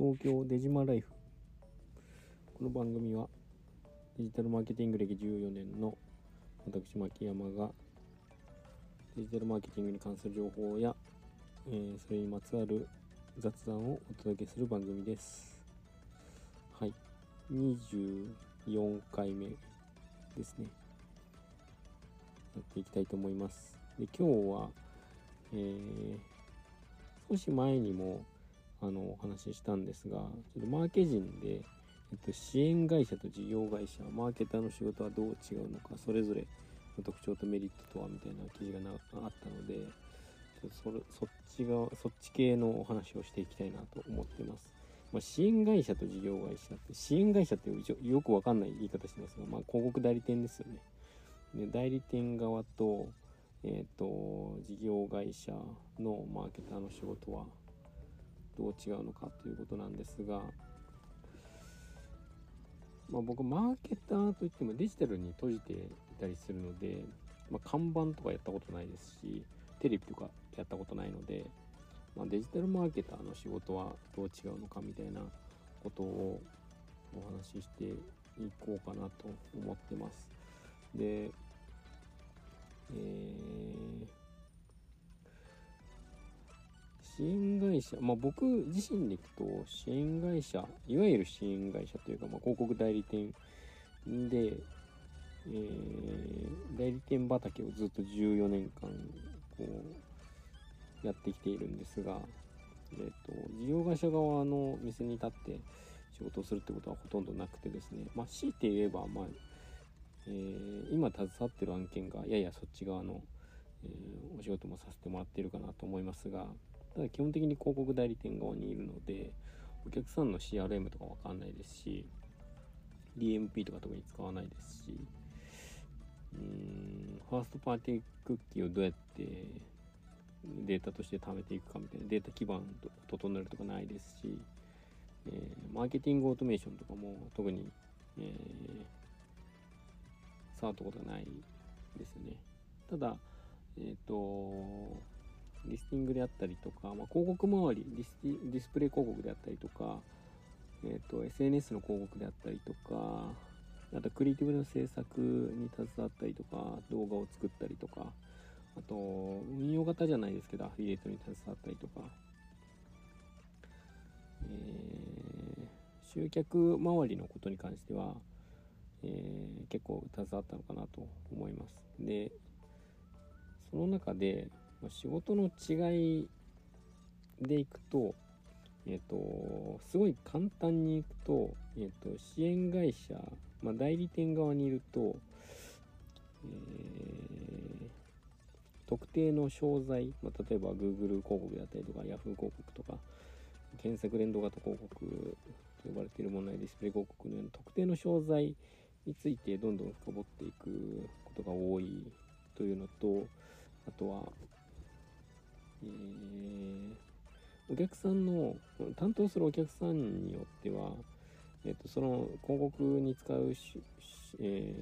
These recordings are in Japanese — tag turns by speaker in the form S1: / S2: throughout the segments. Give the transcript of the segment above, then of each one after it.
S1: 東京デジマライフ。この番組はデジタルマーケティング歴14年の私牧山がデジタルマーケティングに関する情報や、えー、それにまつわる雑談をお届けする番組です。はい。24回目ですね。やっていきたいと思います。で今日は、えー、少し前にもあのお話ししたんですがちょっとマーケ人で、えっと、支援会社と事業会社マーケターの仕事はどう違うのかそれぞれの特徴とメリットとはみたいな記事がなあったのでちょっとそれそっちがそっち系のお話をしていきたいなと思ってます。まあ、支援会社と事業会社って支援会社ってよくわかんない言い方してますが、まあ、広告代理店ですよね。で代理店側と,、えーと事業会社のマーケターの仕事はどう違うのかということなんですが、まあ、僕マーケターといってもデジタルに閉じていたりするので、まあ、看板とかやったことないですしテレビとかやったことないので、まあ、デジタルマーケターの仕事はどう違うのかみたいなことをお話ししていこうかなと思ってます。で、支援会社、まあ、僕自身でいくと支援会社いわゆる支援会社というか、まあ、広告代理店で、えー、代理店畑をずっと14年間こうやってきているんですが、えーと、事業会社側の店に立って仕事をするってことはほとんどなくてですね、まあ、強いて言えば、まあえー、今携わってる案件がややそっち側の、えー、お仕事もさせてもらっているかなと思いますがただ基本的に広告代理店側にいるのでお客さんの CRM とかわかんないですし DMP とか特に使わないですしうーんファーストパーティークッキーをどうやってデータとして貯めていくかみたいなデータ基盤を整えるとかないですし、えー、マーケティングオートメーションとかも特に、えー、触ったことがないですね。ただえっ、ー、とリスティングであったりとか、まあ、広告周りディスディスプレイ広告であったりとか、えーと、SNS の広告であったりとかあとクリエイティブの制作に携わったりとか動画を作ったりとかあと運用型じゃないですけどアフィリエイトに携わったりとか、えー、集客周りのことに関しては、えー、結構携わったのかなと思います。でその中で仕事の違いでいくと、えっ、と、すごい簡単にいくと、えっ、と、支援会社、まあ、代理店側にいると、えー、特定の商材、まあ、例えば Google 広告だったりとか Yahoo 広告とか、検索連動型広告と呼ばれているものやディスプレイ広告のような特定の商材についてどんどん深掘っていくことが多いというのと、あとは、え、お客さんの担当するお客さんによっては、えっと、その広告に使うし、え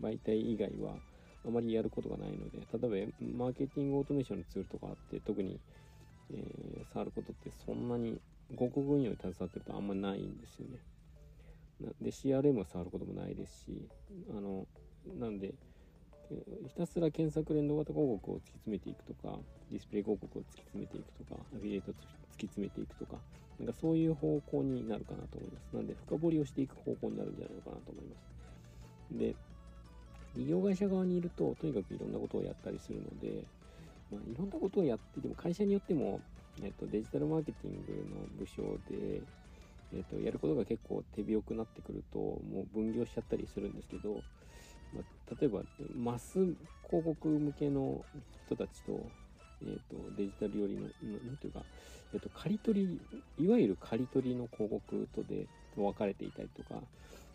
S1: ー、媒体以外はあまりやることがないので例えばマーケティングオートメーションのツールとかあって特に、えー、触ることってそんなに広告運用に携わってるとあんまりないんですよね。で CRM を触ることもないですしあのなんでひたすら検索連動型広告を突き詰めていくとか、ディスプレイ広告を突き詰めていくとか、アフィリエイトを突き詰めていくとか、なんかそういう方向になるかなと思います。なんで、深掘りをしていく方向になるんじゃないのかなと思います。で、事業会社側にいると、とにかくいろんなことをやったりするので、まあ、いろんなことをやっていても、会社によっても、えっと、デジタルマーケティングの部署で、えっと、やることが結構手広くなってくると、もう分業しちゃったりするんですけど、例えばマス広告向けの人たちと,、えーと、デジタル寄りの何ていうか、えーと、刈り取りいわゆる刈り取りの広告とで分かれていたりとか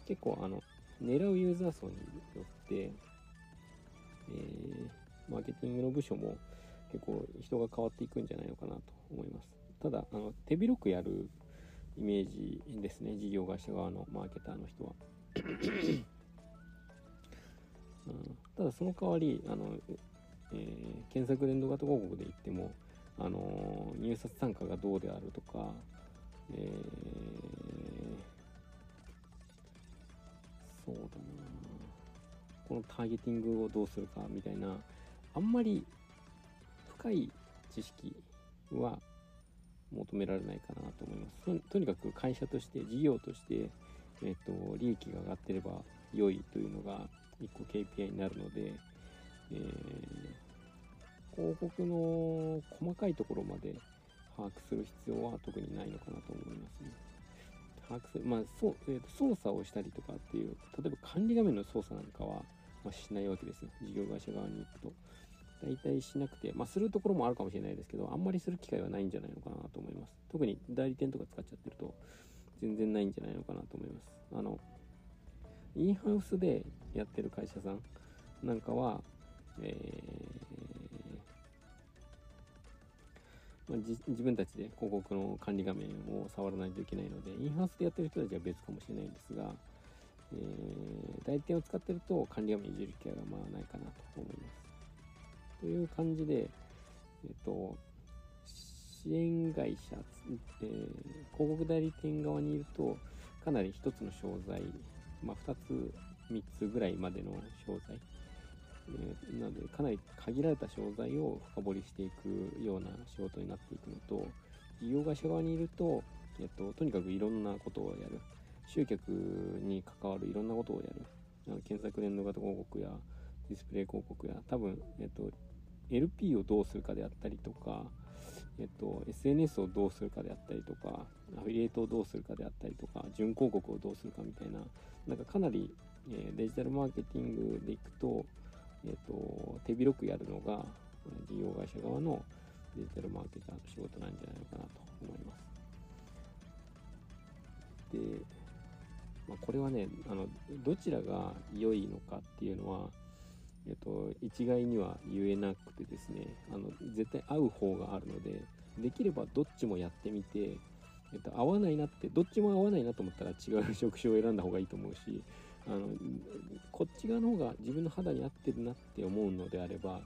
S1: 結構あの狙うユーザー層によって、えー、マーケティングの部署も結構人が変わっていくんじゃないのかなと思います。ただあの手広くやるイメージですね事業会社側のマーケターの人はうん、ただその代わりあの、えー、検索連動型広告で言ってもあの入札単価がどうであるとか、えー、そうだな。このターゲティングをどうするかみたいなあんまり深い知識は求められないかなと思います。とにかく会社として事業として、えっと、利益が上がってれば良いというのが1個 KPI になるので、えー、広告の細かいところまで把握する必要は特にないのかなと思いますね。把握する、まあそうえーと、操作をしたりとかっていう、例えば管理画面の操作なんかは、まあ、しないわけですよ。事業会社側に行くと。大体しなくて、まあ、するところもあるかもしれないですけど、あんまりする機会はないんじゃないのかなと思います。特に代理店とか使っちゃってると、全然ないんじゃないのかなと思います。あの、インハウスでやってる会社さんなんかは、えー、まあ、自分たちで広告の管理画面を触らないといけないので、インハウスでやってる人たちは別かもしれないんですが、えー、代理店を使ってると管理画面いじる機会がまあないかなと思います。という感じで、えっ、ー、と、支援会社、えー、広告代理店側にいると、かなり一つの商材、まあ、2つ、3つぐらいまでの商材、え、なので、かなり限られた商材を深掘りしていくような仕事になっていくのと、事業会社側にいると、えっと、とにかくいろんなことをやる。集客に関わるいろんなことをやる。あの検索連動型広告やディスプレイ広告や、多分、えっと、LP をどうするかであったりとか、えっと、SNS をどうするかであったりとか、アフィリエイトをどうするかであったりとか、準広告をどうするかみたいな、なんかかなり、え、デジタルマーケティングでいくと、えっと、手広くやるのが、事業会社側のデジタルマーケターの仕事なんじゃないのかなと思います。で、まあ、これはね、あの、どちらが良いのかっていうのは、えっと、一概には言えなくてですね、あの、絶対合う方があるので、できればどっちもやってみて、えっと、合わないなって、どっちも合わないなと思ったら違う職種を選んだ方がいいと思うし、あの、こっち側の方が自分の肌に合ってるなって思うのであれば、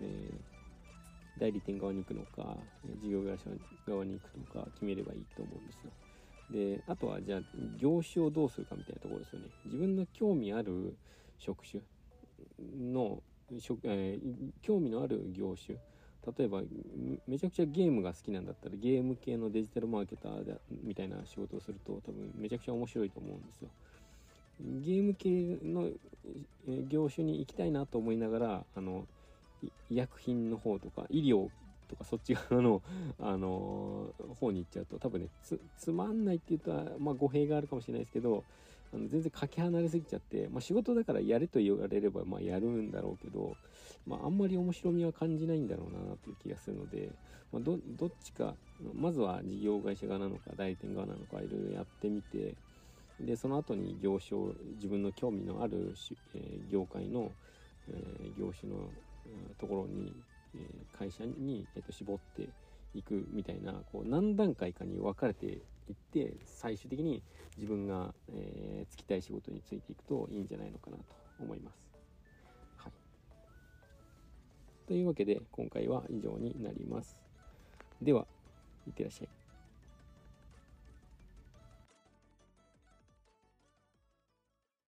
S1: えー、代理店側に行くのか、事業会社側に行くのか決めればいいと思うんですよ。で、あとはじゃあ業種をどうするかみたいなところですよね。自分の興味ある職種の、えー、興味のある業種例えばめちゃくちゃゲームが好きなんだったらゲーム系のデジタルマーケターでみたいな仕事をすると多分めちゃくちゃ面白いと思うんですよ。ゲーム系の業種に行きたいなと思いながらあの医薬品の方とか医療とかそっち側の、あの方に行っちゃうと多分ねつつまんないって言うと、まあ、語弊があるかもしれないですけどあの全然かけ離れすぎちゃって、まあ、仕事だからやれと言われればまあやるんだろうけど、まあ、あんまり面白みは感じないんだろうなという気がするので、まあ、どどっちかまずは事業会社側なのか代理店側なのかいろいろやってみてでその後に業種を自分の興味のある、えー、業界の、えー、業種の、ところに、えー、会社に、えー、と絞っていくみたいなこう何段階かに分かれていって最終的に自分が、えー、就きたい仕事についていくといいんじゃないのかなと思います。はい、というわけで今回は以上になります。では、いってらっしゃい。